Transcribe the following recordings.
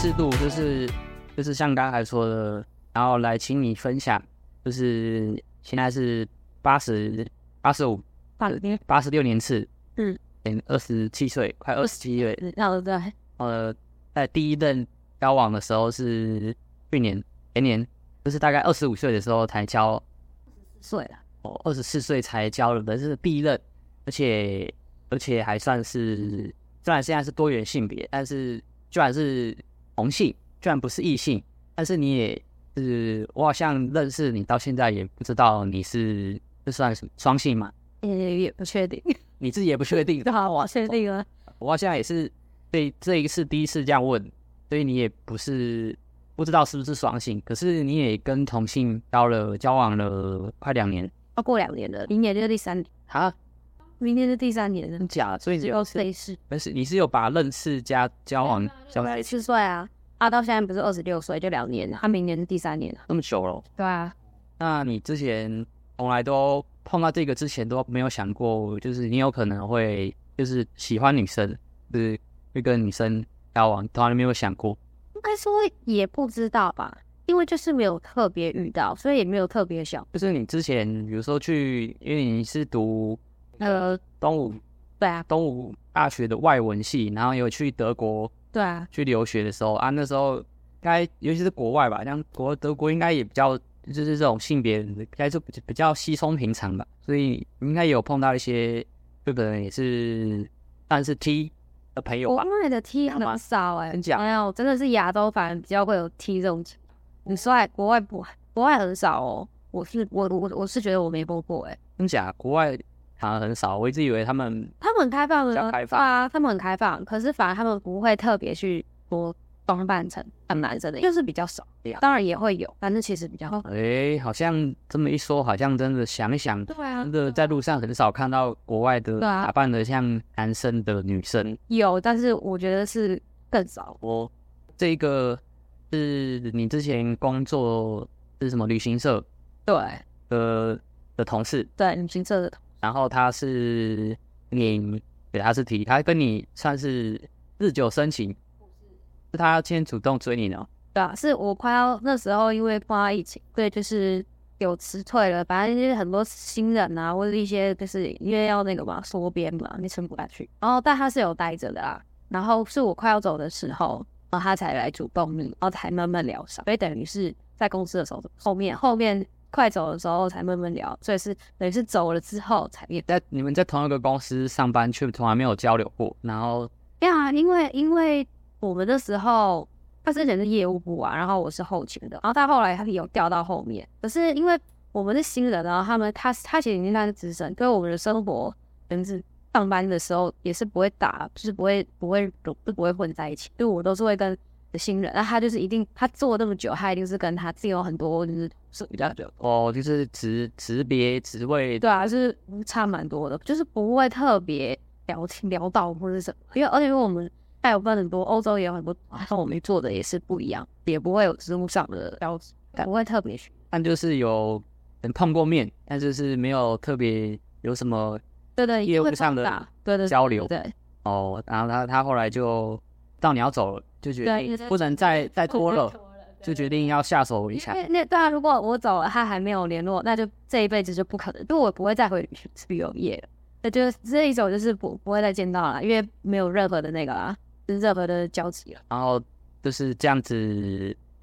这次录就是就是像刚才说的，然后来请你分享，就是现在是八十八十五八六八十六年次，嗯，二十七岁，快二十七岁，然后对，呃，在第一任交往的时候是去年前年，就是大概二十五岁的时候才交，二十四岁了，哦，二十四岁才交了的，这是第一任，而且而且还算是，虽然现在是多元性别，但是居然是同性，居然不是异性，但是你也是，我好像认识你到现在也不知道你是这算什么双性吗？也也不确定，你自己也不确定。对啊，我确定了。我现在也是对这一次第一次这样问，所以你也不是不知道是不是双性，可是你也跟同性交了交往了快两年，超过两年了，明年就是第三年啊，明年是第三年了，真假？所以只有类似，不是你是有把认识加交往交在一起？四岁啊，啊到现在不是二十六岁就两年了，他明年是第三年了，那么久了？对啊，那你之前从来都。碰到这个之前都没有想过，就是你有可能会就是喜欢女生，就是会跟女生交往，从来没有想过。应该说也不知道吧，因为就是没有特别遇到，所以也没有特别想。就是你之前比如说去，因为你是读那个东吴，对啊，东吴大学的外文系，然后有去德国，对啊，去留学的时候啊，那时候该尤其是国外吧，像国德国应该也比较。就是这种性别应该是比较稀松平常吧，所以应该有碰到一些，就可能也是但是 T 的朋友吧。国外的 T 很少哎、欸？没有，真的是亚洲反而比较会有 T 这种。你说哎，国外不，国外很少哦。我是我我我是觉得我没碰过哎、欸，真假？国外反而很少，我一直以为他们他们很开放的，开放啊，他们很开放，可是反而他们不会特别去说。装扮成很男生的，就是比较少。当然也会有，但是其实比较少。哎、欸，好像这么一说，好像真的想一想，对啊，真的在路上很少看到国外的打扮的像男生的女生。有，但是我觉得是更少。我这个是你之前工作是什么旅行社？对呃的同事，对旅行社的同事。然后他是你给他是提，他跟你算是日久生情。是他先主动追你呢？对啊，是我快要那时候，因为碰到疫情，对，就是有辞退了。反正就是很多新人啊，或者一些就是因为要那个嘛，缩编嘛，你撑不下去。然后，但他是有待着的啦。然后是我快要走的时候，然后他才来主动你，然后才慢慢聊上。所以等于是在公司的时候，后面后面快走的时候才慢慢聊。所以是等于是走了之后才也。在你们在同一个公司上班，却从来没有交流过。然后，对啊，因为因为。我们那时候，他之前是业务部啊，然后我是后勤的，然后他后来他有调到后面。可是因为我们是新人，然后他们他他其实已经算是资深，所以我们的生活，甚至上班的时候也是不会打，就是不会不会不不会混在一起。就我都是会跟新人，那他就是一定他做那么久，他一定是跟他自己有很多就是是比较久哦，就是职职别职位对啊，就是差蛮多的，就是不会特别聊天聊到或者什么，因为而且因为我们。还有分很多，欧洲也有很多，跟我们做的也是不一样，也不会有职务上的标志，不会特别。但就是有能碰过面，但就是没有特别有什么对对业务上的对对交流。对哦，然后他他后来就到你要走了，就决定不能再再拖了，就决定要下手一下。那对啊，如果我走了，他还没有联络，那就这一辈子就不可能，就我不会再回旅游业了。那就这一种就是不不会再见到了，因为没有任何的那个啦。是任何的交集了，然后就是这样子，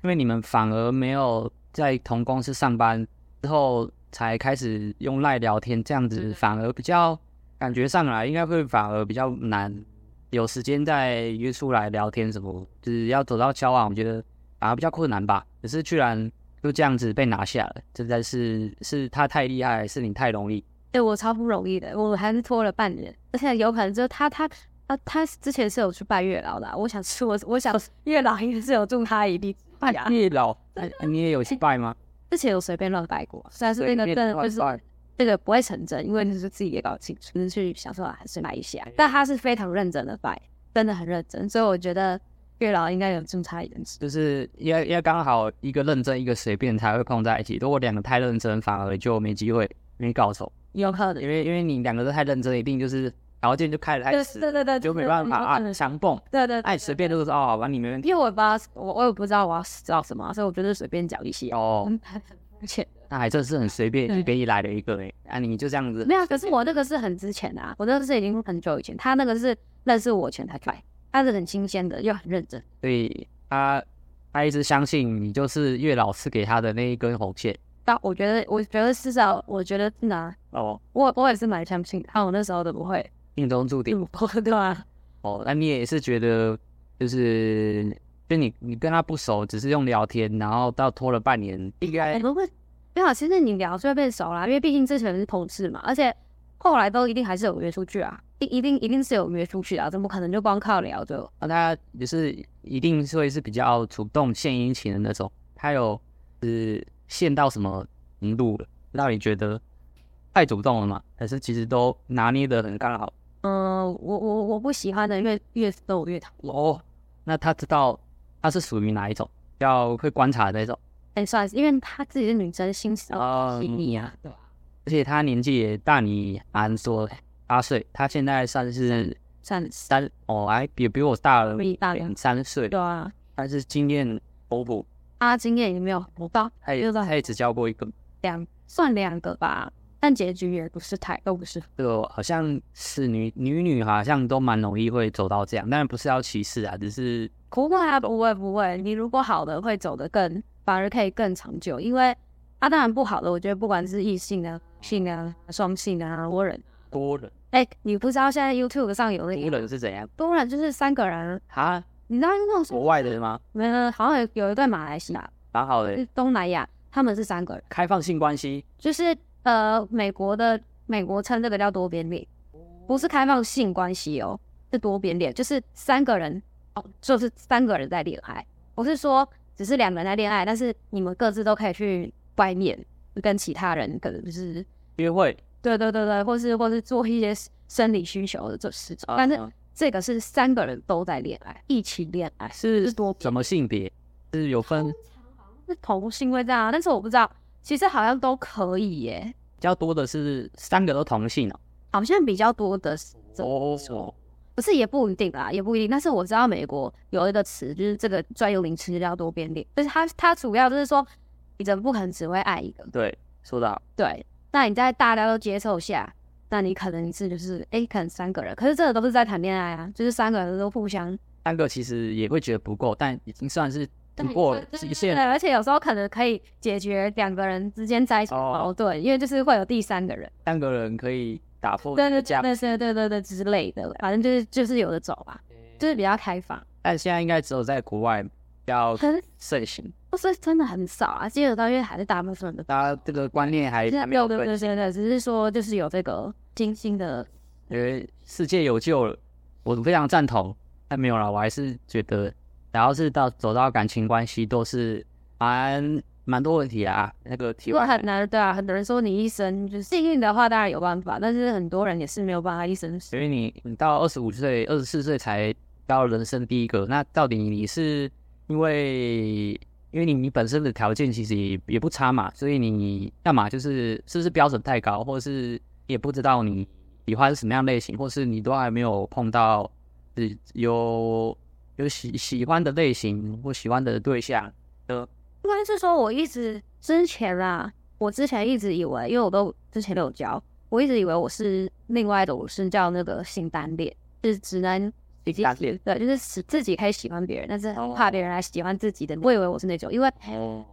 因为你们反而没有在同公司上班之后才开始用赖聊天，这样子反而比较感觉上来应该会反而比较难有时间再约出来聊天什么，就是要走到交往，我觉得反而比较困难吧。可是居然就这样子被拿下了，真的是是他太厉害，还是你太容易？对，我超不容易的，我还是拖了半年，而且有可能就是他他。啊，他之前是有去拜月老的，啊，我想吃我我想月老应该是有助他一臂 拜月老，你也有去拜吗？之前有随便乱拜过，虽然是那个真的就是这个不会成真，因为就是自己也搞清楚，就是去想说还是买一下。但他是非常认真的拜，真的很认真，所以我觉得月老应该有正差一点。就是因为因为刚好一个认真，一个随便才会碰在一起。如果两个太认真，反而就没机会没搞头。有可能，因为因为你两个都太认真，一定就是。条件就开的太死，对对对，就没办法啊，强蹦，对对，哎，随便就是说哦，好吧，你们，因为我不知道，我我也不知道我要知道什么，所以我觉得随便讲一些哦，那还真是很随便随便一来的一个哎，啊，你就这样子，没有，可是我那个是很值钱的啊，我那个是已经很久以前，他那个是认识我前才来，他是很新鲜的，又很认真，所以他他一直相信你就是月老赐给他的那一根红线。但我觉得，我觉得至少，我觉得那哦，我我也是蛮相信的，看我那时候都不会命中注定，对吧？哦，那你也是觉得，就是就你你跟他不熟，只是用聊天，然后到拖了半年，应该不会没有。其实你聊就会变熟啦，因为毕竟之前是同事嘛，而且后来都一定还是有约出去啊，一一定一定是有约出去啊，怎么可能就光靠聊就？那他也是一定是会是比较主动献殷勤的那种，他有是。献到什么程度了？让你觉得太主动了嘛？还是其实都拿捏的很刚好？嗯，我我我不喜欢的越越逗越讨厌。哦，那他知道他是属于哪一种？要会观察的那种？哎、欸，算是，因为他自己是女生，心思细腻啊，对吧？而且他年纪也大你蛮多，八岁，他现在算是三三哦，哎，比比我大了大两三岁，对啊，但是经验丰富。他经验也没有不高，他也她也只教过一个，两算两个吧，但结局也不是太都不是。这个好像是女女女好像都蛮容易会走到这样，当然不是要歧视啊，只是不会啊，不会不会，你如果好的会走得更，反而可以更长久。因为啊，当然不好的，我觉得不管是异性啊、性啊、双性啊、多人多人，哎、欸，你不知道现在 YouTube 上有那多人是怎样？多人就是三个人啊。你知道那种国外的吗？没有，好像有有一对马来西亚，蛮好的。东南亚，他们是三个人，开放性关系，就是呃，美国的美国称这个叫多边恋，不是开放性关系哦，是多边恋，就是三个人哦，就是三个人在恋爱，不是说只是两个人在恋爱，但是你们各自都可以去外面跟其他人，可能就是约会，对对对对，或是或是做一些生理需求的这事情，但是。这个是三个人都在恋爱，一起恋爱是多什么性别？是有分？是同性会这样，但是我不知道，其实好像都可以耶。比较多的是三个都同性哦，好像比较多的是哦，不是也不一定啦，也不一定。但是我知道美国有一个词，就是这个专有名词叫多边恋，就是它它主要就是说，你怎么不可能只会爱一个？对，说得好。对，那你在大家都接受下。那你可能是就是哎、欸，可能三个人，可是这个都是在谈恋爱啊，就是三个人都互相，三个其实也会觉得不够，但已经算是不过极限。对，而且有时候可能可以解决两个人之间在一起矛盾，因为就是会有第三个人，三个人可以打破对对对对对对对之类的，反正就是就是有的走吧，就是比较开放。但现在应该只有在国外比较盛行。不是真的很少啊，接触到因为还是大部分的，大家这个观念还是没有对对对对，只是说就是有这个精心的，因为世界有救了，我非常赞同。但没有了，我还是觉得，然后是到走到感情关系都是蛮蛮多问题啊。那个题外很难，对啊，很多人说你一生就是幸运的话，当然有办法，但是很多人也是没有办法一生。所以你你到二十五岁、二十四岁才到人生第一个，那到底你是因为？因为你你本身的条件其实也也不差嘛，所以你要么就是是不是标准太高，或者是也不知道你喜欢什么样类型，或是你都还没有碰到是有有喜喜欢的类型或喜欢的对象的。应该是说我一直之前啦，我之前一直以为，因为我都之前都有教，我一直以为我是另外的，我是叫那个性单恋，就是只能。对，就是使自己可以喜欢别人，但是怕别人来喜欢自己的。我以为我是那种，因为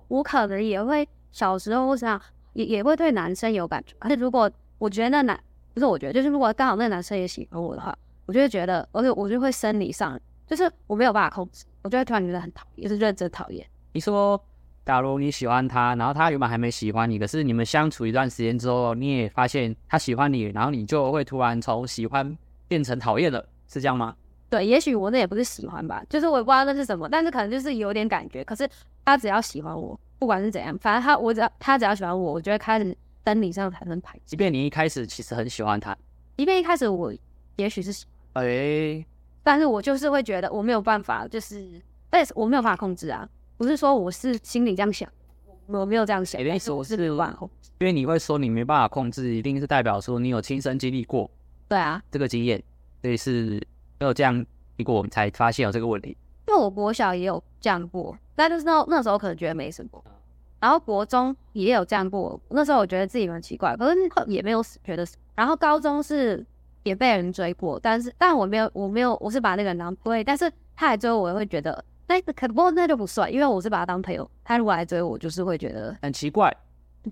我可能也会小时候，我想也也会对男生有感觉。但是如果我觉得那男不是，我觉得就是如果刚好那个男生也喜欢我的话，我就会觉得，而且我就会生理上，就是我没有办法控制，我就会突然觉得很讨厌，也是认真讨厌。你说，假如你喜欢他，然后他原本还没喜欢你，可是你们相处一段时间之后，你也发现他喜欢你，然后你就会突然从喜欢变成讨厌了，是这样吗？对，也许我那也不是喜欢吧，就是我也不知道那是什么，但是可能就是有点感觉。可是他只要喜欢我，不管是怎样，反正他我只要他只要喜欢我，我就会开始生理上产生排斥。即便你一开始其实很喜欢他，即便一开始我也许是喜欢，哎、欸，但是我就是会觉得我没有办法，就是但是我没有办法控制啊。不是说我是心里这样想，我没有这样想，意思我是没有办法控制，因为你会说你没办法控制，一定是代表说你有亲身经历过。对啊，这个经验，所以是没有这样结果，我们才发现有这个问题。因为我国小也有这样过，但就是那那时候可能觉得没什么。然后国中也有这样过，那时候我觉得自己蛮奇怪，可是也没有觉得。然后高中是也被人追过，但是但我没有，我没有，我是把那个人当对，但是他来追我，我也会觉得那可不过那就不算，因为我是把他当朋友。他如果来追我，就是会觉得很奇怪。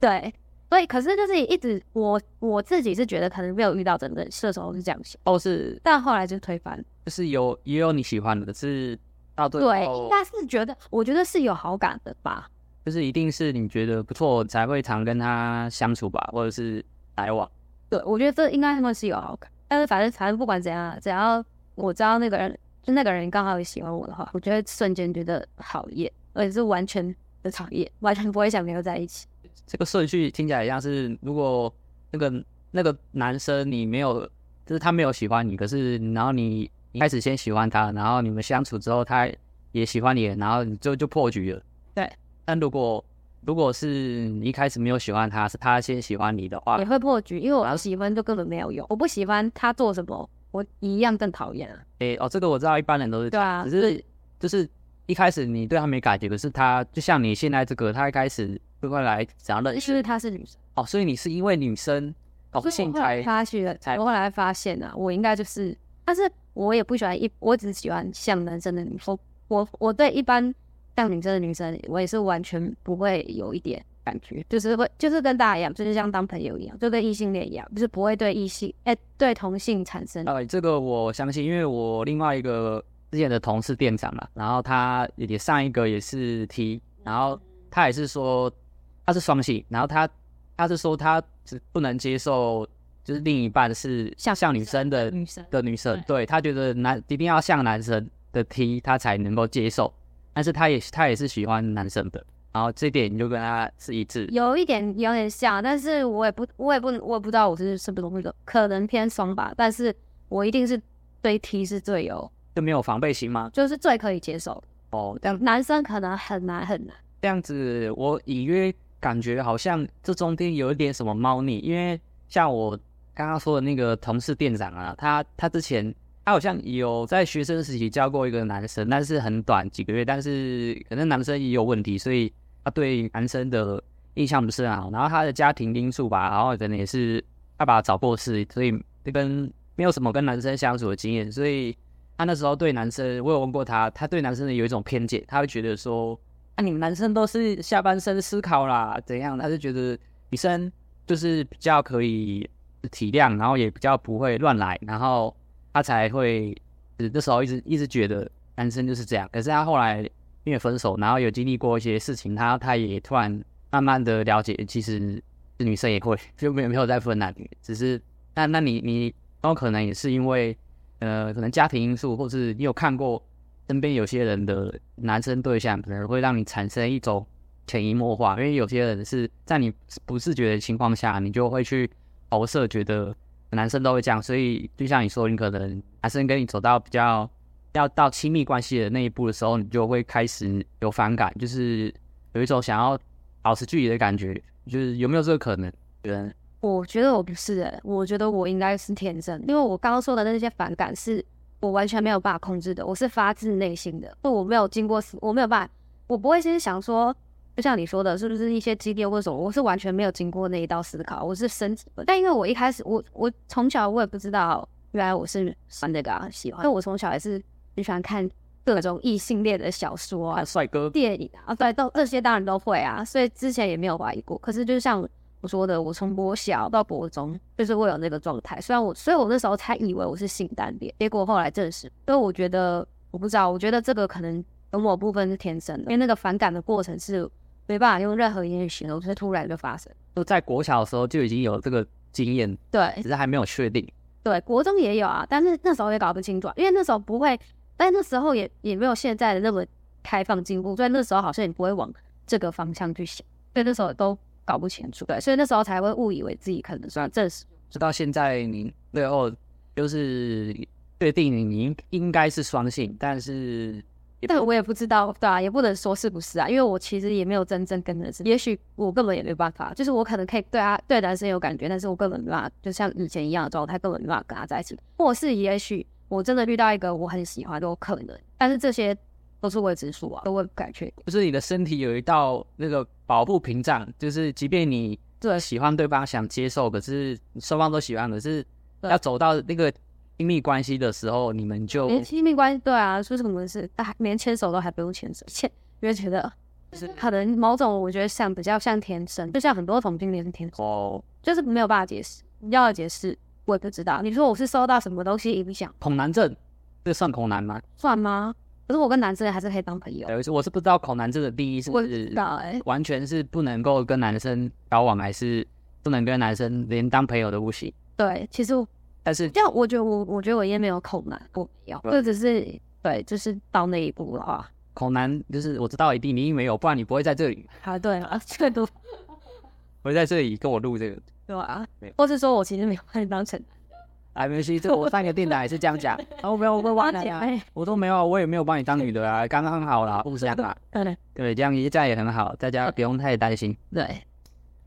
对，所以可是就是一直我我自己是觉得可能没有遇到真正射手是这样想，哦是，但后来就推翻，就是有也有你喜欢的，是到最后对，应该是觉得我觉得是有好感的吧。就是一定是你觉得不错才会常跟他相处吧，或者是来往。对，我觉得这应该他们是有好感，但是反正反正不管怎样，只要我知道那个人就那个人刚好也喜欢我的话，我觉得瞬间觉得讨厌，而且是完全的讨厌，完全不会想跟他在一起。这个顺序听起来像是，如果那个那个男生你没有，就是他没有喜欢你，可是然后你一开始先喜欢他，然后你们相处之后他也喜欢你，然后你就就破局了。对。但如果如果是你一开始没有喜欢他，是他先喜欢你的话，也会破局，因为我喜欢就根本没有用。我不喜欢他做什么，我一样更讨厌啊。诶哦，这个我知道，一般人都是对啊，只是就是一开始你对他没感觉，可是他就像你现在这个，他一开始会过来想要认识，因为他是女生哦，所以你是因为女生高兴才发现，才后来发现啊，我应该就是，但是我也不喜欢一，我只喜欢像男生的女生，我我对一般。像女生的女生，我也是完全不会有一点感觉，就是会，就是跟大家一样，就是像当朋友一样，就跟异性恋一样，就是不会对异性，哎、欸，对同性产生。呃，这个我相信，因为我另外一个之前的同事店长嘛，然后他也上一个也是 T，然后他也是说他是双性，然后他他是说他只不能接受，就是另一半是像像女生的女生的女生，对，他觉得男一定要像男生的 T，他才能够接受。但是他也他也是喜欢男生的，然后这点你就跟他是一致，有一点有点像，但是我也不我也不我也不知道我是是不是那个可能偏双吧，但是我一定是对 T 是最有就没有防备心吗？就是最可以接受哦，这样男生可能很难很难这样子，我隐约感觉好像这中间有一点什么猫腻，因为像我刚刚说的那个同事店长啊，他他之前。他好像有在学生时期教过一个男生，但是很短几个月，但是可能男生也有问题，所以他对男生的印象不是很好。然后他的家庭因素吧，然后可能也是爸爸早过世，所以这跟没有什么跟男生相处的经验，所以他那时候对男生，我有问过他，他对男生有一种偏见，他会觉得说，啊，你们男生都是下半身思考啦，怎样？他就觉得女生就是比较可以体谅，然后也比较不会乱来，然后。他才会，那时候一直一直觉得男生就是这样。可是他后来因为分手，然后有经历过一些事情，他他也突然慢慢的了解，其实女生也会，就没有没有再分男女，只是那那你你有可能也是因为呃可能家庭因素，或是你有看过身边有些人的男生对象，可能会让你产生一种潜移默化，因为有些人是在你不自觉的情况下，你就会去投射觉得。男生都会这样，所以就像你说，你可能男生跟你走到比较要到亲密关系的那一步的时候，你就会开始有反感，就是有一种想要保持距离的感觉，就是有没有这个可能？对，我觉得我不是，我觉得我应该是天生，因为我刚刚说的那些反感是我完全没有办法控制的，我是发自内心的，就我没有经过，我没有办法，我不会先想说。就像你说的，是不是一些激烈或者什么？我是完全没有经过那一道思考，我是升级。但因为我一开始，我我从小我也不知道，原来我是喜欢这个啊，喜欢。因为我从小也是很喜欢看各种异性恋的小说啊、帅哥电影啊，对，都这些当然都会啊。所以之前也没有怀疑过。可是就像我说的，我从国小到国中就是会有那个状态。虽然我，所以我那时候才以为我是性单恋，结果后来证实。所以我觉得，我不知道，我觉得这个可能有某部分是天生的，因为那个反感的过程是。没办法用任何言语形容，就是突然就发生。就在国小的时候就已经有这个经验，对，只是还没有确定。对，国中也有啊，但是那时候也搞不清楚，因为那时候不会，但那时候也也没有现在的那么开放进步，所以那时候好像也不会往这个方向去想，所以那时候都搞不清楚。对，所以那时候才会误以为自己可能算正式。直到现在，你最后就是确定你应应该是双性，但是但我也不知道，对啊，也不能说是不是啊，因为我其实也没有真正跟男生，也许我根本也没办法，就是我可能可以对他对男生有感觉，但是我根本没办法，就像以前一样的状态，根本没办法跟他在一起，或是也许我真的遇到一个我很喜欢，都有可能，但是这些都是未知数啊，都会不敢确定。就是你的身体有一道那个保护屏障，就是即便你对喜欢对方想接受，可是双方都喜欢，可是要走到那个。亲密关系的时候，你们就连亲密关系对啊，说什么是啊，连牵手都还不用牵手，牵因为觉得就是可能某种我觉得像比较像天生，就像很多同性恋是天生哦，就是没有办法解释，要解释我也不知道。你说我是受到什么东西影响？恐男症，这算恐男吗？算吗？可是我跟男生还是可以当朋友。对，我是不知道恐男症的定义是不是完全是不能够跟男生交往，还是不能跟男生连当朋友都不行？对，其实。但是，这样我觉得我我觉得我也没有恐男，我没有，就只是对，就是到那一步的话，恐男就是我知道一定你没有，不然你不会在这里啊。对啊，这个都不会在这里跟我录这个，对啊，或是说我其实没有把你当成男，哎，没关系，这我上一个电台也是这样讲，然后没有我会挖你啊，我都没有，我也没有把你当女的啊，刚刚好啦，不是这样啊，对对，这样一这样也很好，大家不用太担心。对，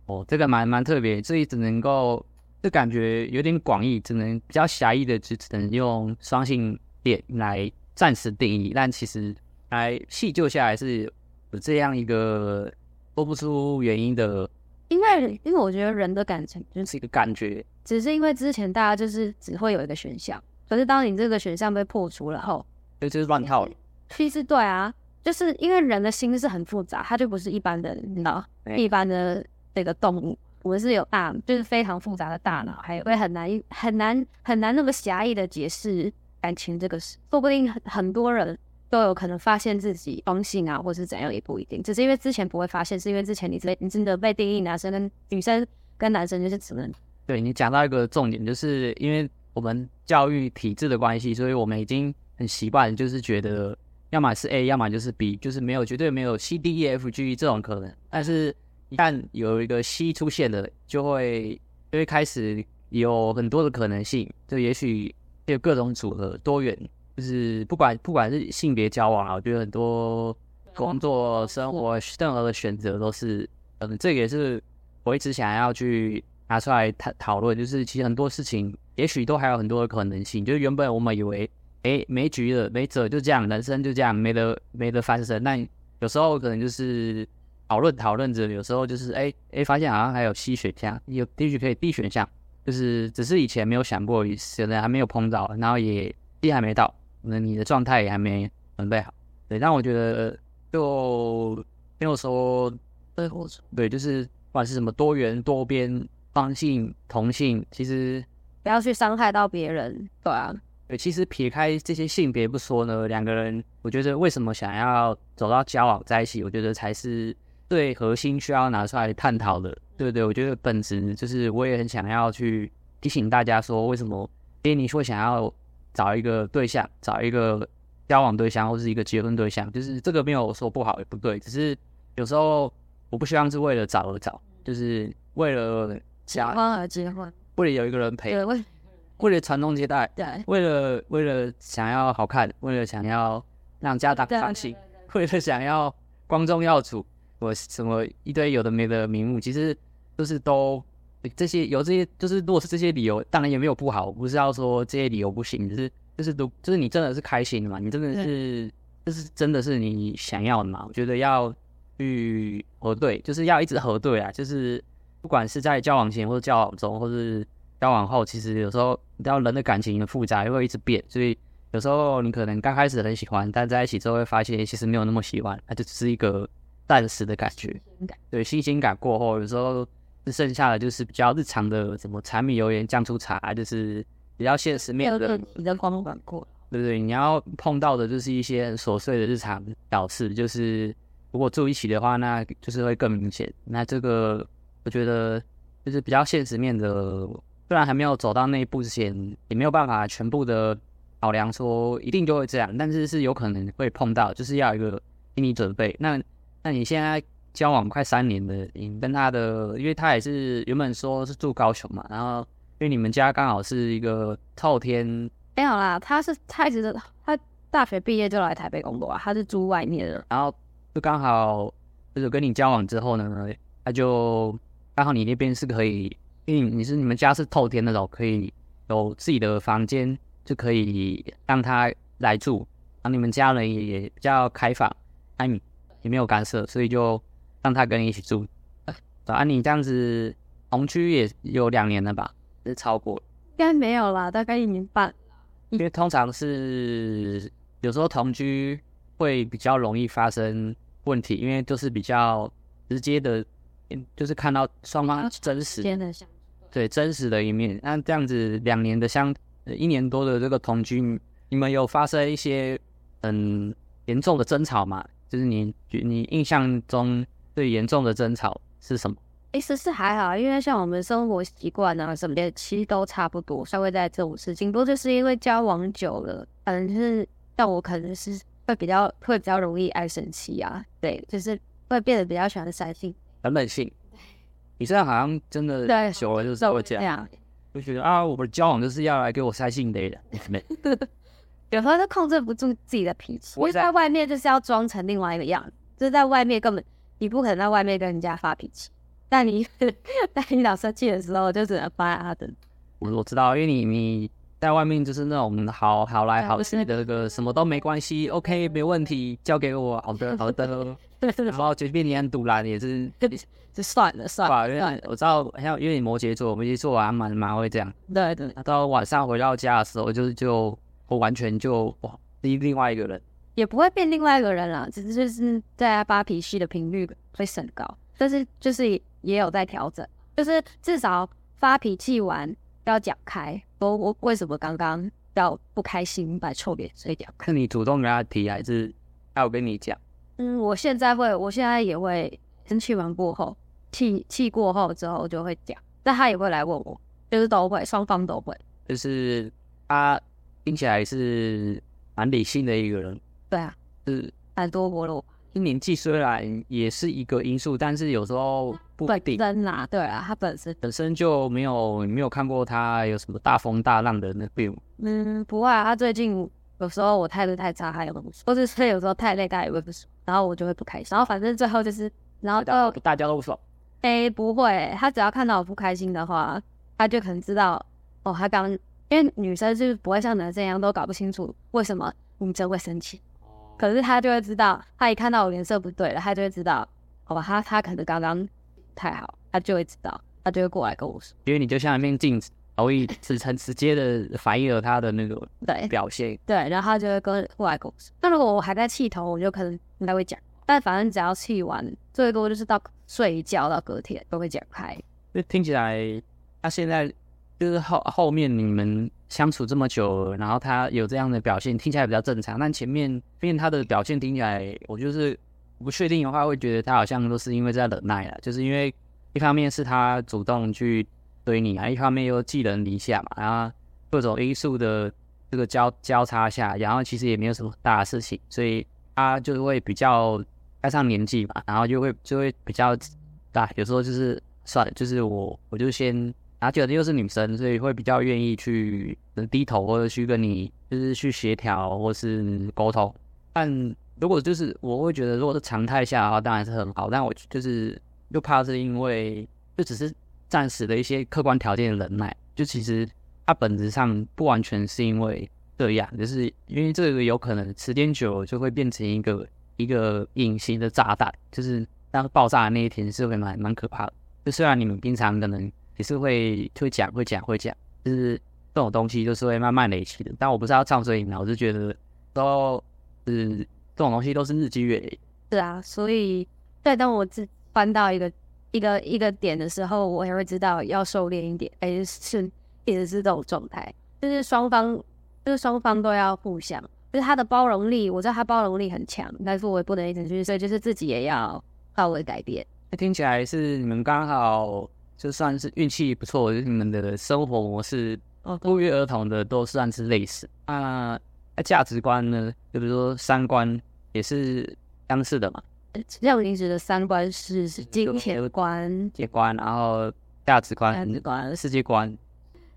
哦，这个蛮蛮特别，所以只能够。这感觉有点广义，只能比较狭义的，只只能用双性恋来暂时定义。但其实来细究下来，是有这样一个说不出原因的。因为，因为我觉得人的感情就是一个感觉，只是因为之前大家就是只会有一个选项，可是当你这个选项被破除了后，就就是乱套了。其实对啊，就是因为人的心是很复杂，它就不是一般的，你知道，一般的那个动物。我们是有大，就是非常复杂的大脑，还会很难、很难、很难那么狭义的解释感情这个事。说不定很很多人都有可能发现自己双性啊，或是怎样也不一定。只是因为之前不会发现，是因为之前你被你真的被定义男生跟女生跟男生就是只能。对，你讲到一个重点，就是因为我们教育体制的关系，所以我们已经很习惯，就是觉得要么是 A，要么就是 B，就是没有绝对没有 C D E F G 这种可能，但是。一旦有一个 C 出现了，就会就会开始有很多的可能性，就也许有各种组合多元，就是不管不管是性别交往啊，我觉得很多工作生活任何的选择都是，嗯，这也是我一直想要去拿出来讨讨论，就是其实很多事情也许都还有很多的可能性，就是原本我们以为，哎，没局了，没辙，就这样，人生就这样，没得没得翻身，但有时候可能就是。讨论讨论着，有时候就是哎哎，发现好像还有 C 选项，有 D 可以 D 选项，就是只是以前没有想过，现在还没有碰到，然后也 D 还没到，那你的状态也还没准备好。对，但我觉得就没有说对，对，就是不管是什么多元、多边、双性、同性，其实不要去伤害到别人。对啊，对，其实撇开这些性别不说呢，两个人，我觉得为什么想要走到交往在一起，我觉得才是。最核心需要拿出来探讨的，对不对？我觉得本质就是，我也很想要去提醒大家说，为什么？因为你会想要找一个对象，找一个交往对象，或是一个结婚对象，就是这个没有说不好也不对，只是有时候我不希望是为了找而找，就是为了结婚而结婚，为了有一个人陪，对，为为了传宗接代，对，为了为了想要好看，为了想要让家长放心，为了想要光宗耀祖。我什么一堆有的没的名目，其实就是都这些有这些，就是如果是这些理由，当然也没有不好，不是要说这些理由不行，只是就是都就是你真的是开心的嘛，你真的是就是真的是你想要的嘛？我觉得要去核对，就是要一直核对啊，就是不管是在交往前或者交往中，或是交往后，其实有时候你知道人的感情的复杂，又会一直变，所以有时候你可能刚开始很喜欢，但在一起之后会发现其实没有那么喜欢，它就只是一个。暂时的感觉，对，新鲜感过后，有时候是剩下的就是比较日常的，什么柴米油盐酱醋茶，就是比较现实面的。你的光环过，对不对？你要碰到的就是一些很琐碎的日常小事，就是如果住一起的话，那就是会更明显。那这个我觉得就是比较现实面的，虽然还没有走到那一步之前，也没有办法全部的考量说一定就会这样，但是是有可能会碰到，就是要一个心理准备。那那你现在交往快三年了，你跟他的，因为他也是原本说是住高雄嘛，然后因为你们家刚好是一个透天，没有啦，他是他一直，他大学毕业就来台北工作啊，他是住外面的，然后就刚好就是跟你交往之后呢，他就刚好你那边是可以，因为你是你们家是透天那种，可以有自己的房间，就可以让他来住，然后你们家人也比较开放，安你也没有干涉，所以就让他跟你一起住。啊，你这样子同居也有两年了吧？是超过？应该没有啦，大概一年半。因为通常是有时候同居会比较容易发生问题，因为就是比较直接的，就是看到双方真实对真实的一面。那这样子两年的相一年多的这个同居，你们有发生一些很严重的争吵吗？就是你你印象中最严重的争吵是什么？其实是还好，因为像我们生活习惯啊什么的，其实都差不多。稍微在这种事情，不过就是因为交往久了，可能就是像我可能是会比较会比较容易爱生气啊，对，就是会变得比较喜欢塞性，很冷性。你现在好像真的对久了就是会这样，就觉得啊，我们交往就是要来给我塞性的人，没。有时候就控制不住自己的脾气，因为在外面就是要装成另外一个样子，就是在外面根本你不可能在外面跟人家发脾气。但你 但你老生气的时候，就只能发他的。我我知道，因为你你在外面就是那种好好来好去的，那个什么都没关系，OK，没问题，交给我，好的 好的。然后即便你很赌烂，也是就算了算了。因为，我知道，像因为你摩羯座，摩羯座还蛮蛮会这样。对对。到晚上回到家的时候，就是就我完全就哇，另另外一个人。也不会变另外一个人啦，只是就是在发脾气的频率会升高，但是就是。也有在调整，就是至少发脾气完要讲开，说我为什么刚刚要不开心，把臭脸，所以讲开。是你主动跟他提，还是他有跟你讲？嗯，我现在会，我现在也会生气完过后，气气过后之后就会讲，但他也会来问我，就是都会，双方都会。就是他听起来是蛮理性的一个人。对啊，是蛮多活路。年纪虽然也是一个因素，但是有时候不一定。本身啦，对啊，他本身本身就没有没有看过他有什么大风大浪的那边。嗯，不会啊，他最近有时候我态度太差，他也会不爽；或者是有时候太累，他也会不爽。然后我就会不开心。然后反正最后就是，然后大大家都不爽。哎、欸，不会，他只要看到我不开心的话，他就可能知道哦，他刚因为女生是不会像男生一样都搞不清楚为什么女生会生气。可是他就会知道，他一看到我脸色不对了，他就会知道，好吧，他他可能刚刚太好，他就会知道，他就会过来跟我说。因为你就像一面镜子，容易是很直接的反映了他的那个对表现对。对，然后他就会跟过来跟我说。那如果我还在气头，我就可能不太会讲。但反正只要气完，最多就是到睡一觉到隔天都会讲开。那听起来他现在就是后后面你们。相处这么久，然后他有这样的表现，听起来比较正常。但前面，因为他的表现听起来，我就是不确定的话，会觉得他好像都是因为在忍耐了。就是因为一方面是他主动去追你啊，一方面又寄人篱下嘛，然后各种因素的这个交交叉下，然后其实也没有什么大的事情，所以他就会比较加上年纪嘛，然后就会就会比较大。有时候就是算了，就是我我就先。他觉得又是女生，所以会比较愿意去低头，或者去跟你就是去协调，或是沟通。但如果就是我会觉得，如果是常态下的话，当然是很好。但我就是又怕是因为就只是暂时的一些客观条件的忍耐，就其实它本质上不完全是因为这样，就是因为这个有可能时间久了就会变成一个一个隐形的炸弹，就是当爆炸的那一天是会蛮蛮可怕的。就虽然你们平常可能。也是会会讲会讲会讲，就是这种东西就是会慢慢累积的。但我不是要唱衰你，我是觉得都是这种东西都是日积月累。是啊，所以对，当我自翻到一个一个一个点的时候，我也会知道要收敛一点。哎，是一直是这种状态，就是双方就是双方都要互相，就是他的包容力，我知道他包容力很强，但是我也不能一直去，所以就是自己也要稍微改变。那听起来是你们刚好。就算是运气不错，就是你们的生活模式不约而同的都算是类似。那价值观呢？就比如说三观也是相似的嘛？像我平时的三观是金钱观、金钱观，然后价值观、价值观、世界观，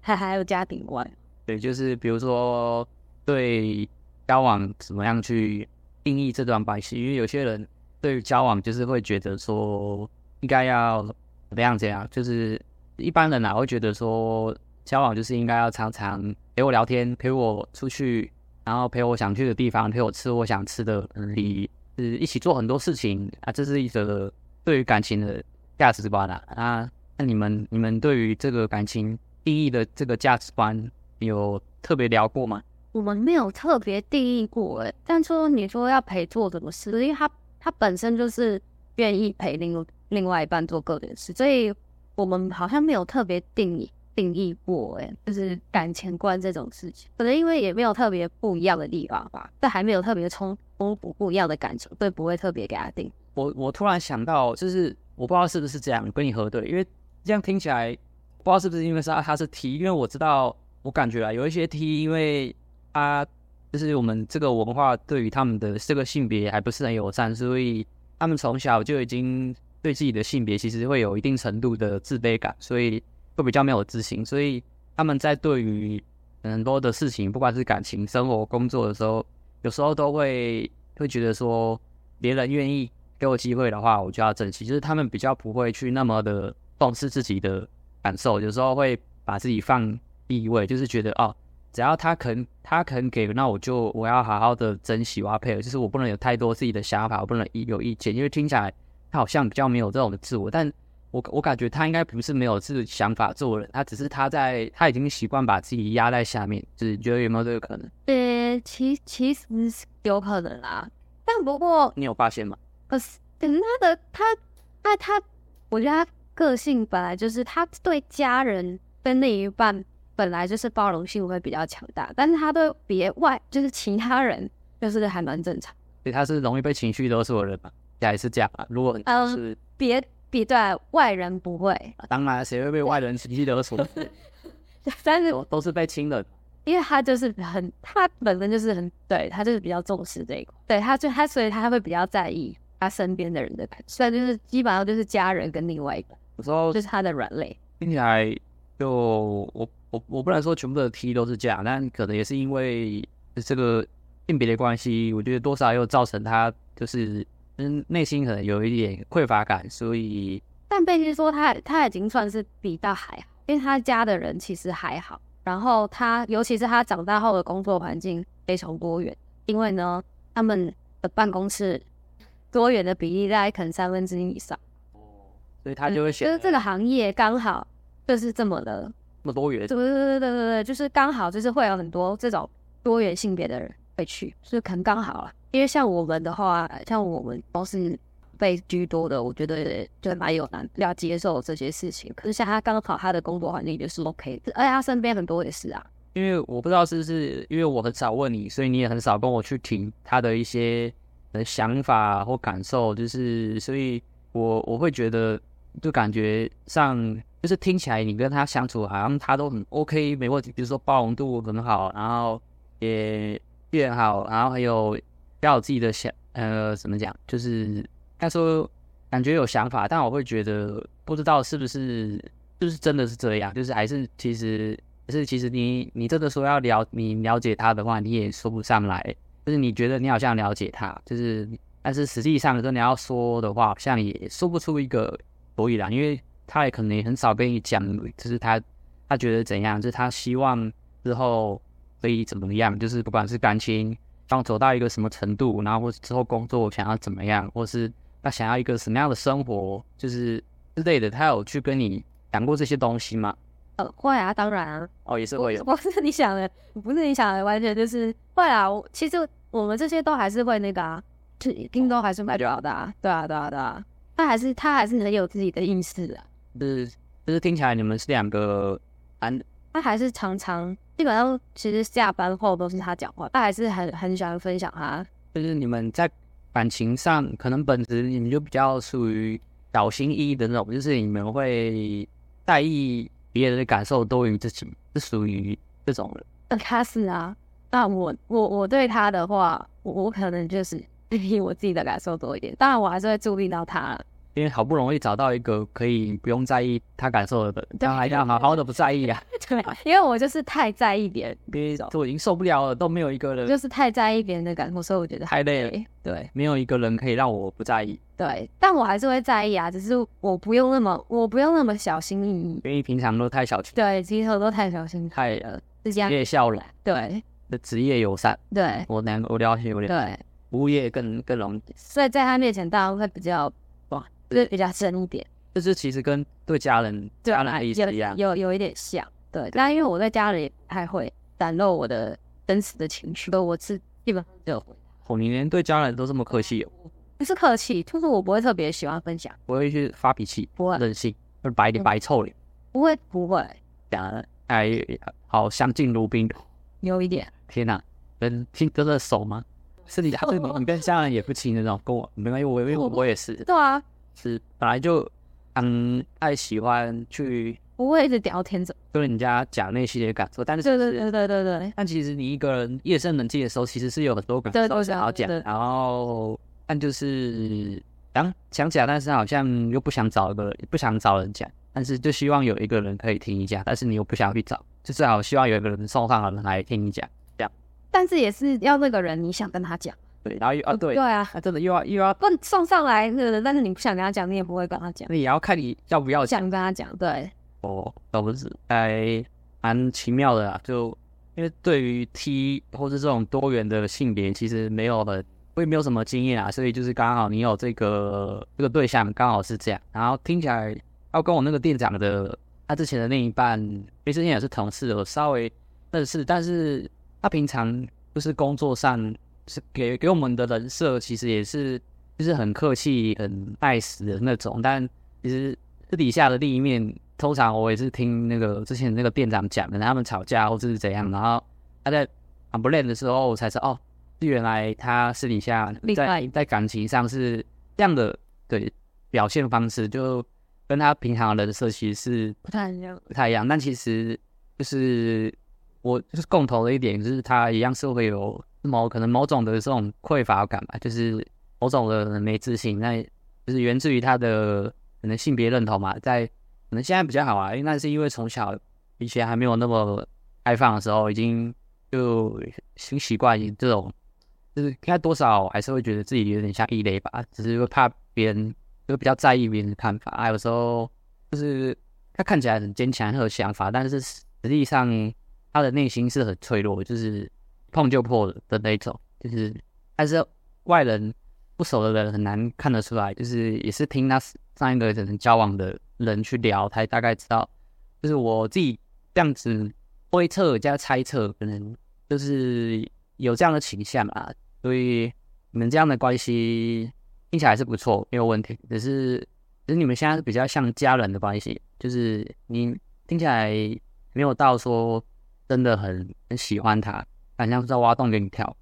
还还有家庭观。对，就是比如说对交往怎么样去定义这段关系？因为有些人对于交往就是会觉得说应该要怎么样怎样，就是一般人哪会觉得说交往就是应该要常常陪我聊天，陪我出去，然后陪我想去的地方，陪我吃我想吃的，你是一起做很多事情啊，这是一个对于感情的价值观啊。啊，那你们你们对于这个感情定义的这个价值观有特别聊过吗？我们没有特别定义过诶，但说你说要陪做什么事，因为他他本身就是愿意陪另另外一半做各种事，所以我们好像没有特别定义定义过诶，就是感情观这种事情，可能因为也没有特别不一样的地方吧，但还没有特别冲突不一样的感情，所以不会特别给他定。我我突然想到，就是我不知道是不是这样，跟你核对，因为这样听起来不知道是不是因为是他是 T，因为我知道我感觉啊，有一些 T 因为。他就是我们这个文化对于他们的这个性别还不是很友善，所以他们从小就已经对自己的性别其实会有一定程度的自卑感，所以会比较没有自信。所以他们在对于很多的事情，不管是感情、生活、工作的时候，有时候都会会觉得说，别人愿意给我机会的话，我就要珍惜。就是他们比较不会去那么的重视自己的感受，有时候会把自己放第一位，就是觉得哦。只要他肯，他肯给，那我就我要好好的珍惜，我要配合，就是我不能有太多自己的想法，我不能有意见，因为听起来他好像比较没有这种的自我，但我我感觉他应该不是没有自己想法做人，他只是他在他已经习惯把自己压在下面，就是觉得有没有这个可能？呃，其其实是有可能啦，但不过你有发现吗？可是等他的他他他，我觉得他个性本来就是他对家人跟另一半。本来就是包容性会比较强大，但是他对别外就是其他人就是还蛮正常。所以他是容易被情绪勒索的人嘛？也是这样啊。如果是嗯，别别对外人不会，当然谁会被外人情绪勒索？但是都是被亲人，因为他就是很，他本身就是很，对他就是比较重视这一块，对他就他所以他会比较在意他身边的人的感受，所以就是基本上就是家人跟另外一个，有时候就是他的软肋。听起来就我。我我不能说全部的 T 都是这样，但可能也是因为这个性别的关系，我觉得多少又造成他就是嗯内心可能有一点匮乏感，所以。但贝西说他他已经算是比较还好，因为他家的人其实还好，然后他尤其是他长大后的工作环境非常多元，因为呢他们的办公室多元的比例大概可能三分之一以上，哦，所以他就会选，就是这个行业刚好就是这么的。这么多元，对对对对对对，就是刚好就是会有很多这种多元性别的人会去，所以可能刚好了。因为像我们的话，像我们都是被居多的，我觉得就蛮有难要接受这些事情。可是像他刚好他的工作环境就是 OK，而且他身边很多也是啊。因为我不知道是不是因为我很少问你，所以你也很少跟我去听他的一些的想法或感受，就是所以我我会觉得就感觉上。就是听起来你跟他相处好像他都很 OK 没问题，比如说包容度很好，然后也变好，然后还有要有自己的想呃怎么讲，就是他说感觉有想法，但我会觉得不知道是不是就是真的是这样，就是还是其实还是其实你你真的说要了你了解他的话，你也说不上来，就是你觉得你好像了解他，就是但是实际上真的要说的话，好像也说不出一个所以然，因为。他也可能也很少跟你讲，就是他他觉得怎样，就是他希望之后可以怎么样，就是不管是感情想走到一个什么程度，然后或是之后工作想要怎么样，或是他想要一个什么样的生活，就是之类的，他有去跟你讲过这些东西吗？呃，会啊，当然啊，哦，也是会有，不是你想的，不是你想的，完全就是会啊。我其实我们这些都还是会那个啊，就一定都还是蛮重要的啊，对啊，对啊，对啊，他还是他还是很有自己的意识的。是，就是听起来你们是两个男，他还是常常基本上其实下班后都是他讲话，他还是很很喜欢分享他。就是你们在感情上可能本质你们就比较属于小心翼翼的那种，就是你们会在意别人的感受多于自己，是属于这种人。那他是啊，那我我我对他的话，我我可能就是 比我自己的感受多一点，当然我还是会注意到他。因为好不容易找到一个可以不用在意他感受的人，他还要好好的不在意啊。对，因为我就是太在意别人，因为我已经受不了了，都没有一个人，就是太在意别人的感受，所以我觉得太累了。对，没有一个人可以让我不在意。对，但我还是会在意啊，只是我不用那么，我不用那么小心翼翼，因为平常都太小心。对，其实我都太小心，太呃，是这样。职业笑容，对，的职业友善，对，我两个我了解，我了解。对，服务业更更容易，所以在他面前，大家会比较。就是比较深一点，就是其实跟对家人、家人的意思一样，有有，有一点像。对，但因为我对家人也不太会袒露我的真实的情绪，所以我是基本上就哦，你连对家人都这么客气哦？不是客气，就是我不会特别喜欢分享，不会去发脾气，不会任性，就是摆脸白臭脸，不会不会，讲的哎，好相敬如宾，有一点。天哪，跟亲哥的手吗？是你，是你，你跟家人也不亲那种，跟我没关系，我因为我我也是，对啊。是本来就嗯爱喜欢去，不会一直聊天，跟人家讲那些的感受。但是对对对对对对。但其实你一个人夜深人静的时候，其实是有很多感受想要讲。然后但就是想想讲，但是好像又不想找一个人，不想找人讲。但是就希望有一个人可以听一下，但是你又不想去找，就最好希望有一个人送上人来听一下，这样。但是也是要那个人，你想跟他讲。对，然后又啊，对，对啊，真的又要又要不送上来那个人，但是你不想跟他讲，你也不会跟他讲。那也要看你要不要想跟他讲。对，哦，都不是，哎，蛮奇妙的啊。就因为对于 T 或是这种多元的性别，其实没有很，我也没有什么经验啊，所以就是刚好你有这个这个对象，刚好是这样。然后听起来，要跟我那个店长的他之前的另一半，其实也是同事，我稍微认识，但是他平常就是工作上。是给给我们的人设，其实也是就是很客气、很 nice 的那种。但其实私底下的另一面，通常我也是听那个之前那个店长讲的，他们吵架或者是怎样。然后他在 unblend 的时候，我才知道哦，原来他私底下在在感情上是这样的对表现方式，就跟他平常的人设其实是不太一样，不太一样。但其实就是我就是共同的一点，就是他一样是会有。某可能某种的这种匮乏感吧，就是某种的没自信，那就是源自于他的可能性别认同嘛，在可能现在比较好啊，因为那是因为从小以前还没有那么开放的时候，已经就新习惯这种，就是应该多少还是会觉得自己有点像异类吧，只是会怕别人就比较在意别人的看法，还有时候就是他看起来很坚强，很有想法，但是实际上他的内心是很脆弱，就是。碰就破的的那种，就是但是外人不熟的人很难看得出来，就是也是听他上一个人交往的人去聊，才大概知道，就是我自己这样子推测加猜测，可能就是有这样的倾向啊。所以你们这样的关系听起来是不错，没有问题。只是只是你们现在是比较像家人的关系，就是你听起来没有到说真的很很喜欢他。好像是在挖洞给你跳，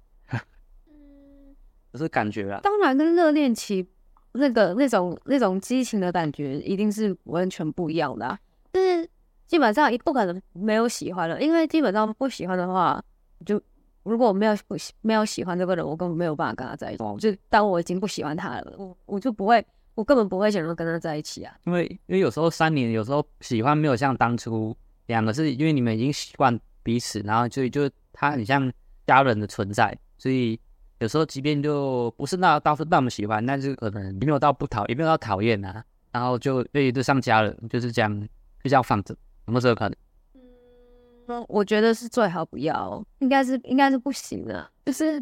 嗯，只是感觉啊。当然，跟热恋期那个那种那种激情的感觉一定是完全不一样的啊。但是基本上也不可能没有喜欢了，因为基本上不喜欢的话，就如果我没有喜没有喜欢这个人，我根本没有办法跟他在一起。就当我已经不喜欢他了，我我就不会，我根本不会想要跟他在一起啊。因为因为有时候三年，有时候喜欢没有像当初两个，是因为你们已经习惯彼此，然后就就。他很像家人的存在，所以有时候即便就不是那到那么喜欢，但是可能也没有到不讨，也没有到讨厌啊。然后就对就像家人，就是这样就这样放着，有没有这个可能？嗯，我觉得是最好不要，应该是应该是不行的。就是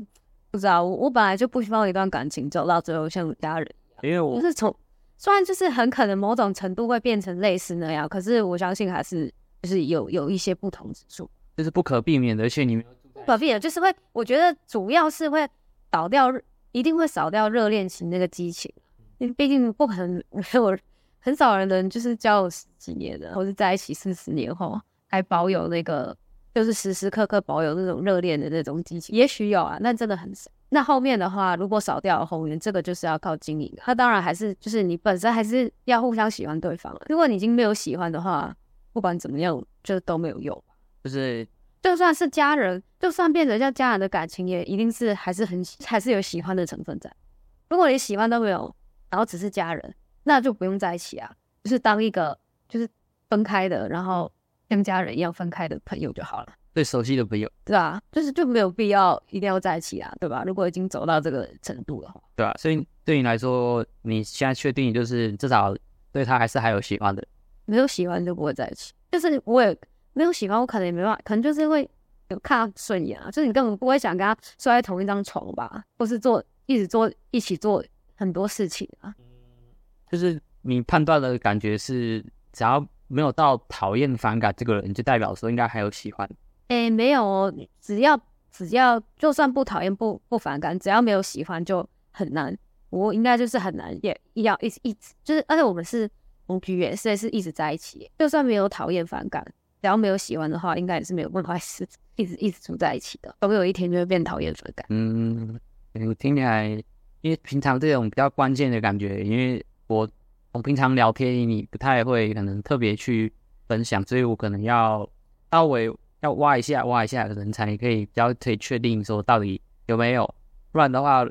不知道我我本来就不希望一段感情走到最后像家人一样，因为我就是从虽然就是很可能某种程度会变成类似那样，可是我相信还是就是有有一些不同之处。这是不可避免的，而且你们不可避免就是会，我觉得主要是会倒掉，一定会少掉热恋期那个激情，因为毕竟不可能 没有很少人能就是交往十几年的，或是在一起四十年后还保有那个，就是时时刻刻保有那种热恋的那种激情，也许有啊，那真的很少。那后面的话，如果少掉了后面，这个就是要靠经营。那当然还是就是你本身还是要互相喜欢对方。如果你已经没有喜欢的话，不管怎么样，就都没有用。就是，就算是家人，就算变成像家人的感情，也一定是还是很还是有喜欢的成分在。如果你喜欢都没有，然后只是家人，那就不用在一起啊，就是当一个就是分开的，然后像家人一样分开的朋友就好了。最熟悉的朋友，对啊，就是就没有必要一定要在一起啊，对吧？如果已经走到这个程度了，对啊，所以对你来说，你现在确定就是至少对他还是还有喜欢的？没有喜欢就不会在一起。就是我也没有喜欢，我可能也没办法，可能就是因为有看他顺眼啊。就是你根本不会想跟他睡在同一张床吧，或是做一直做一起做很多事情啊。就是你判断的感觉是，只要没有到讨厌反感这个人，就代表说应该还有喜欢。诶，没有哦，只要只要就算不讨厌不不反感，只要没有喜欢就很难。我应该就是很难，也要一直一直就是，而且我们是同居也是是一直在一起，就算没有讨厌反感，只要没有喜欢的话，应该也是没有办法是一直一直住在一起的。总有一天就会变讨厌反感。嗯，我听起来，因为平常这种比较关键的感觉，因为我我平常聊天你不太会可能特别去分享，所以我可能要稍微。要挖一下，挖一下，可能才可以比较可以确定说到底有没有，不然的话，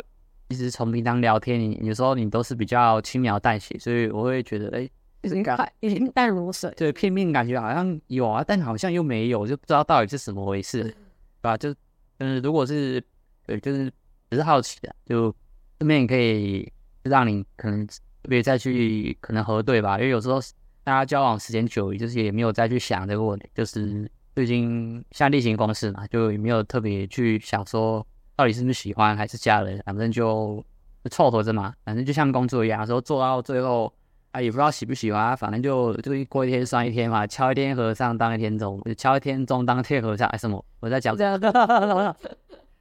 其实从平常聊天，你有时候你都是比较轻描淡写，所以我会觉得，哎，是感平淡如水，对，片面感觉好像有啊，但好像又没有，就不知道到底是怎么回事，对吧？就嗯，如果是对，就是只是好奇的，就顺便也可以让你可能特别再去可能核对吧，因为有时候大家交往时间久，就是也没有再去想这个问题，就是。最近像例行公事嘛，就也没有特别去想说到底是不是喜欢还是家人，反正就凑合着嘛。反正就像工作一样，说做到最后啊，也不知道喜不喜欢，反正就就过一天算一天嘛，敲一天和尚当一天钟，敲一天钟当天和尚，什么？我在讲这样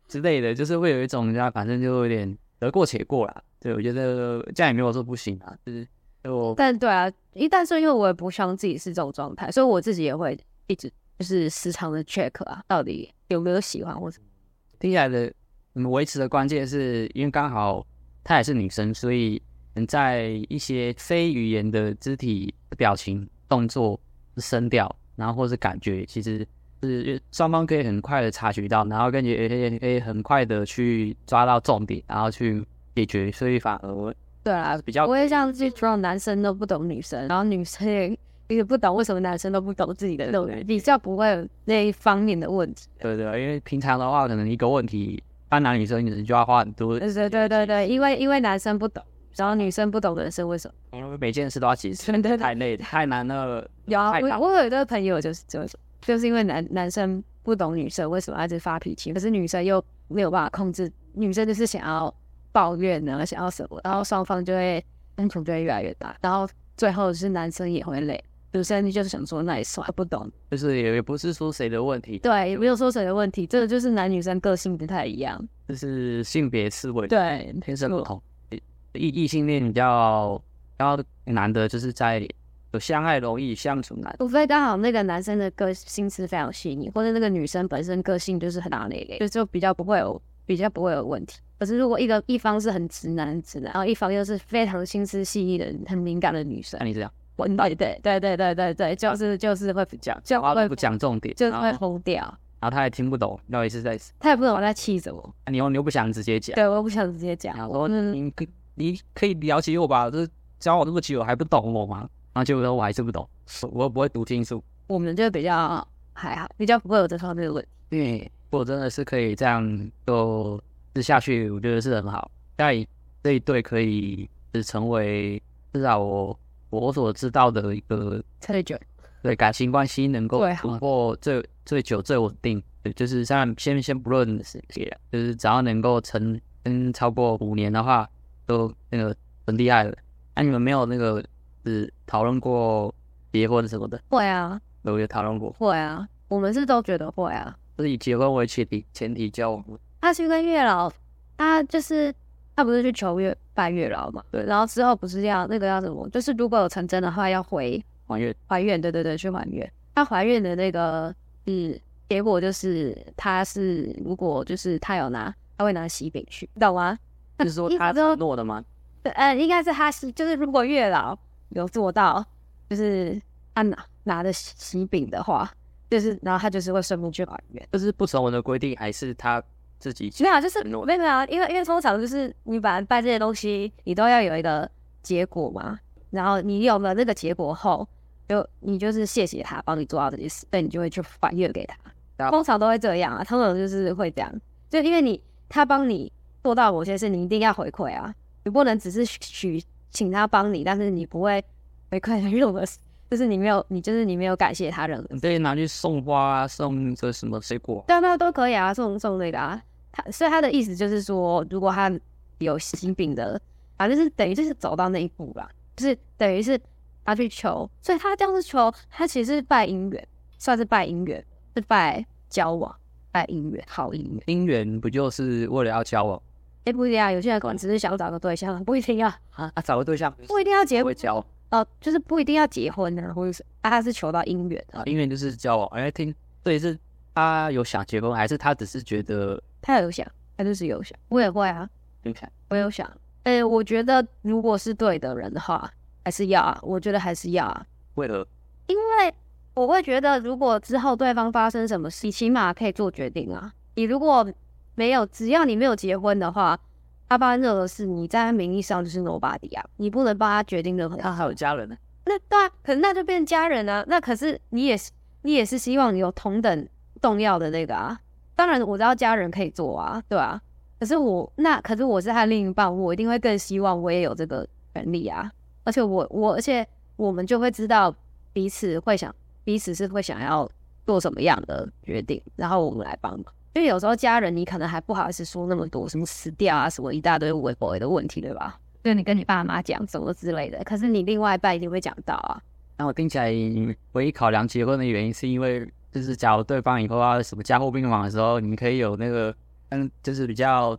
之类的，就是会有一种人家，反正就有点得过且过啦。对，我觉得这样也没有说不行啊，就是就但对啊，一旦是因为我也不希望自己是这种状态，所以我自己也会一直。就是时常的 check 啊，到底有没有喜欢或者听起来的，嗯，维持的关键是因为刚好她也是女生，所以能在一些非语言的肢体表情、动作、声调，然后或是感觉，其实是双方可以很快的察觉到，然后跟也可以可以很快的去抓到重点，然后去解决，所以反而对啊，比较不会像这种男生都不懂女生，然后女生也。也不懂为什么男生都不懂自己的那种人，比较不会有那一方面的问题。对对，因为平常的话，可能一个问题，班男女生你就要花很多。对对对对对，因为因为男生不懂，然后女生不懂的是为什么？因为每件事都要解释，太累太难了。有啊，我我有一个朋友就是就是就是因为男男生不懂女生为什么一直发脾气，可是女生又没有办法控制，女生就是想要抱怨呢，想要什么，然后双方就会冲突就会越来越大，然后最后是男生也会累。女生就是想说那也算不懂，就是也也不是说谁的问题，对，也没有说谁的问题，这个就是男女生个性不太一样，就是性别思维，对，天生不同。异异性恋比较比较难的，就是在有相爱容易相处难，除非刚好那个男生的个性是非常细腻，或者那个女生本身个性就是很大咧咧，就就比较不会有比较不会有问题。可是如果一个一方是很直男直男，然后一方又是非常心思细腻的很敏感的女生，那你这样。对对对对对对对，就是就是会讲，就会不讲重点，就是会疯掉，然后他也听不懂到底是在，他也不懂我在气什么，你又你又不想直接讲，对，我又不想直接讲，我说你可你可以了解我吧，这交往那么久还不懂我吗？然后结果说我还是不懂，我又不会读清楚，我们就比较还好，比较不会有这方面的问题。对，如果真的是可以这样就试下去，我觉得是很好，但这一对可以是成为至少我。我所知道的一个最久，对感情关系能够度过最最久最稳定，对，就是像先先不论是谁，就是只要能够成嗯超过五年的话，都那个很厉害了。那、啊、你们没有那个是讨论过结婚什么的？会啊，有有讨论过？会啊，我们是都觉得会啊，是以结婚为前提前提交往。他去跟月老，他就是。他不是去求月拜月老嘛？对，然后之后不是要那个要什么？就是如果有成真的话，要回还愿还愿。对对对，去还愿。他怀孕的那个是结果就是他是如果就是他有拿，他会拿喜饼去，懂吗？就是说他承诺的吗？对，呃，应该是他是就是如果月老有做到，就是他拿拿的喜饼的话，就是然后他就是会顺便去还愿。这是不成文的规定还是他？自己没有，就是没有没有，因为因为通常就是你本来办这些东西，你都要有一个结果嘛。然后你有了那个结果后，就你就是谢谢他帮你做到这件事，对，你就会去还愿给他。通常都会这样啊，通常就是会这样，就因为你他帮你做到某些事，你一定要回馈啊，你不能只是许请他帮你，但是你不会回馈他任何事。就是你没有，你就是你没有感谢他人，你可以拿去送花啊，送这什么水果，对啊，那都可以啊，送送那个啊。他所以他的意思就是说，如果他有心病的，反正是等于就是走到那一步了，就是等于是他去求，所以他这样子求，他其实是拜姻缘，算是拜姻缘，是拜交往，拜姻缘，好姻缘。姻缘不就是为了要交往？哎，不一定啊，有些人可能只是想找个对象，不一定要啊啊，找个对象不一定要结婚交。哦、呃，就是不一定要结婚呢，或者是啊，他是求到姻缘啊，姻缘就是交往。哎，听，对，是他有想结婚，还是他只是觉得他有想，他就是有想。我也会啊，有想，我有想。哎、欸，我觉得如果是对的人的话，还是要啊，我觉得还是要啊。为了？因为我会觉得，如果之后对方发生什么事，你起码可以做决定啊。你如果没有，只要你没有结婚的话。他发生任何事，你在他名义上就是 nobody 啊，你不能帮他决定任何事。他还有家人呢？那对啊，可能那就变成家人啊。那可是你也是，你也是希望你有同等重要的那个啊。当然我知道家人可以做啊，对啊。可是我那可是我是他另一半，我一定会更希望我也有这个权利啊。而且我我而且我们就会知道彼此会想，彼此是会想要做什么样的决定，然后我们来帮忙。因为有时候家人，你可能还不好意思说那么多，什么死掉啊，什么一大堆微博的问题，对吧？就你跟你爸妈讲什么之类的，可是你另外一半一定会讲到啊。那我听起来，唯一考量结婚的原因，是因为就是假如对方以后要什么加护病房的时候，你们可以有那个嗯，就是比较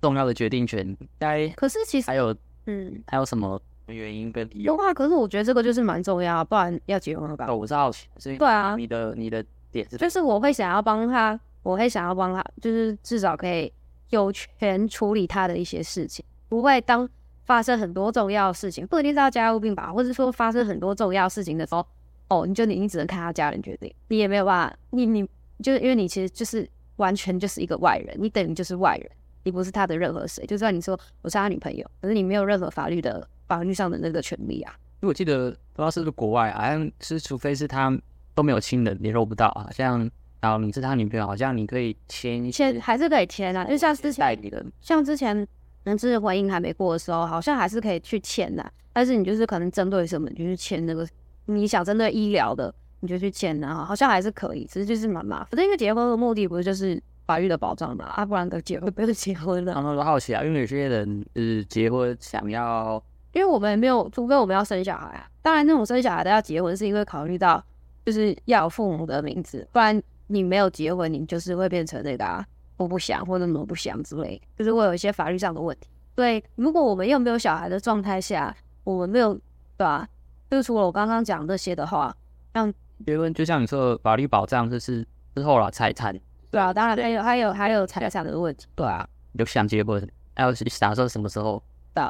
重要的决定权。该可是其实还有嗯，还有什么原因跟理由？有啊，可是我觉得这个就是蛮重要，不然要结婚了吧？哦，我是好奇，所以对啊，你的你的点是，就是我会想要帮他。我会想要帮他，就是至少可以有权处理他的一些事情，不会当发生很多重要的事情，不一定是要加护病吧，或者说发生很多重要事情的时候，哦，你就你你只能看他家人决定，你也没有办法，你你就是因为你其实就是完全就是一个外人，你等于就是外人，你不是他的任何谁，就算你说我是他女朋友，可是你没有任何法律的法律上的那个权利啊。因为我记得不知道是不是国外啊，好像是除非是他都没有亲人联络不到啊，像。然后你是他女朋友，好像你可以签一签，还是可以签啊？就像之前，像之前，能知婚姻还没过的时候，好像还是可以去签的。但是你就是可能针对什么，你就去签那个。你想针对医疗的，你就去签啊，好像还是可以，只是就是蛮麻烦。反正因为结婚的目的不是就是法律的保障嘛，啊，不然的结婚不是结婚了。然后都好奇啊，因为有些人就是结婚想要，因为我们没有，除非我们要生小孩啊。当然，那种生小孩的要结婚，是因为考虑到就是要有父母的名字，不然。你没有结婚，你就是会变成那个啊，我不想或者什么不想之类，就是会有一些法律上的问题。对，如果我们又没有小孩的状态下，我们没有，对吧？就是除了我刚刚讲这些的话，像结婚，就像你说的法律保障，就是之后了财产。对啊，当然还有还有还有财产的问题。对啊，有想结婚，还有想说什么时候？对，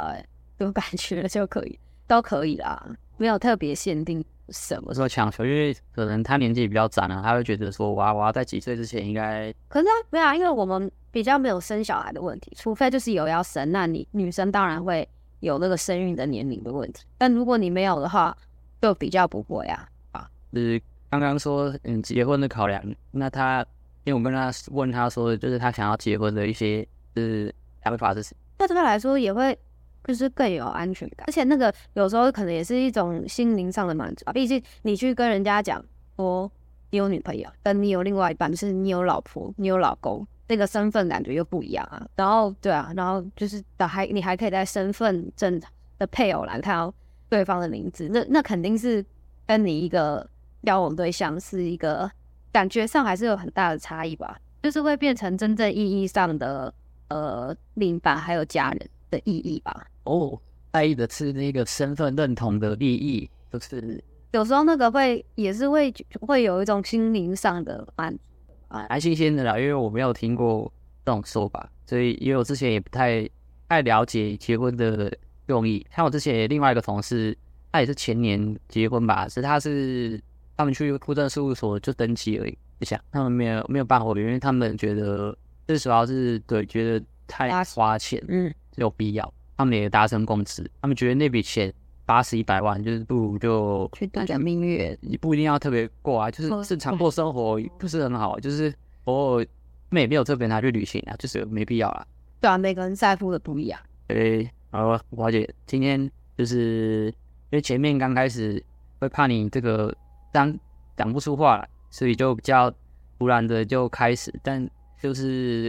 有感觉就可以，都可以啦，没有特别限定。什么时候强求？因为可能他年纪比较长了，他会觉得说，我要我要在几岁之前应该。可是啊，没有啊，因为我们比较没有生小孩的问题，除非就是有要生，那你女生当然会有那个生育的年龄的问题。但如果你没有的话，就比较不会啊。啊，就是刚刚说嗯结婚的考量，那他因为我跟他问他说，就是他想要结婚的一些就是想法是对他来说也会。就是更有安全感，而且那个有时候可能也是一种心灵上的满足啊。毕竟你去跟人家讲说你有女朋友，跟你有另外一半，就是你有老婆、你有老公，那个身份感觉又不一样啊。然后对啊，然后就是的还你还可以在身份证的配偶栏看到对方的名字，那那肯定是跟你一个交往对象是一个感觉上还是有很大的差异吧。就是会变成真正意义上的呃另一半还有家人的意义吧。哦，在意的是那个身份认同的利益，就是有时候那个会也是会会有一种心灵上的满足啊，蛮新鲜的啦，因为我没有听过这种说法，所以因为我之前也不太太了解结婚的用意。像我之前另外一个同事，他也是前年结婚吧，是他是他们去户政事务所就登记而已，就想他们没有没有办婚，因为他们觉得最主要是对觉得太花钱，嗯，有必要。他们也达成共识，他们觉得那笔钱八十一百万，就是不如就去度假蜜月，也不一定要特别过啊，就是正常过生活不是很好，就是偶尔没没有特别拿去旅行啊，就是没必要啦。对啊，每个人在乎的不一样。对，好，华姐，今天就是因为前面刚开始会怕你这个当讲不出话来，所以就比较突然的就开始，但就是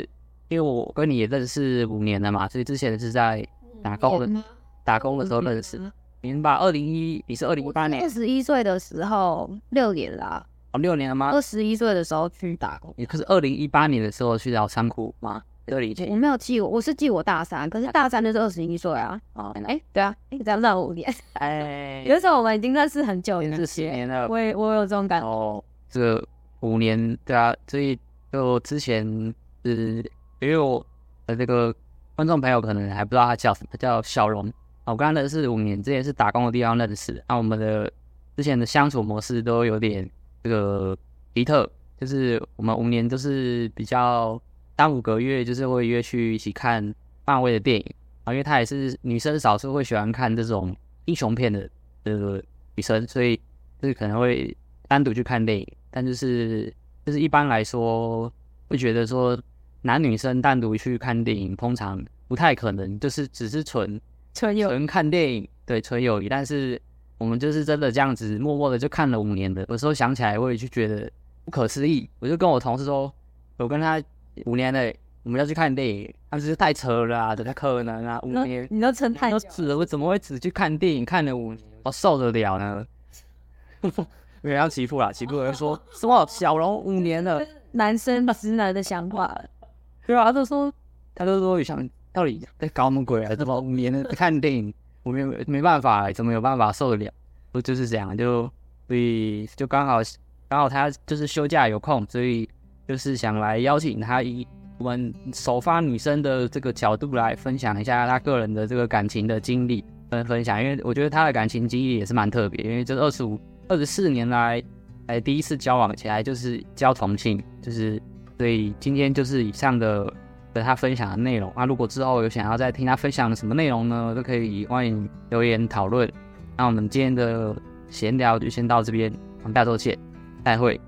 因为我跟你也认识五年了嘛，所以之前是在打工的打工的时候认识。你吧，二零一，你是二零一八年二十一岁的时候，六年啦。哦，六年了吗？二十一岁的时候去打工。你可是二零一八年的时候去找仓库吗？这里我没有记，我是记我大三，可是大三就是二十一岁啊。哦，哎，对啊，哎，这样算五年。哎，有时候我们已经认识很久，认识十年了。我也我有这种感觉。哦，这个五年，对啊，所以就之前是因为我的这个观众朋友可能还不知道他叫什么，他叫小龙。我刚认识五年，之前是打工的地方认识。那我们的之前的相处模式都有点这个奇特，就是我们五年都是比较三五个月就是会约去一起看漫威的电影啊，因为她也是女生少数会喜欢看这种英雄片的这个女生，所以就是可能会单独去看电影。但就是就是一般来说会觉得说男女生单独去看电影通常不太可能，就是只是纯。纯友纯看电影，对，纯友谊。但是我们就是真的这样子，默默的就看了五年的。有时候想起来，我也就觉得不可思议。我就跟我同事说，我跟他五年了，我们要去看电影，他们就是太扯了啊，怎么可能啊？五年，你都撑太久了，我怎么会只去看电影看了五年，我受得了呢？没有要欺负啦，欺负人说 什么小龙五年了，男生直男的想法，对啊，他就说，他就说想。到底在搞什么鬼啊？这么五年的看电影，我没有没办法，怎么有办法受得了？不就是这样？就所以就刚好刚好他就是休假有空，所以就是想来邀请他以我们首发女生的这个角度来分享一下他个人的这个感情的经历跟分享，因为我觉得他的感情经历也是蛮特别，因为这二十五二十四年来来第一次交往起来就是交同性，就是所以今天就是以上的。和他分享的内容啊，如果之后有想要再听他分享的什么内容呢，都可以欢迎留言讨论。那我们今天的闲聊就先到这边，我们下周见，再会。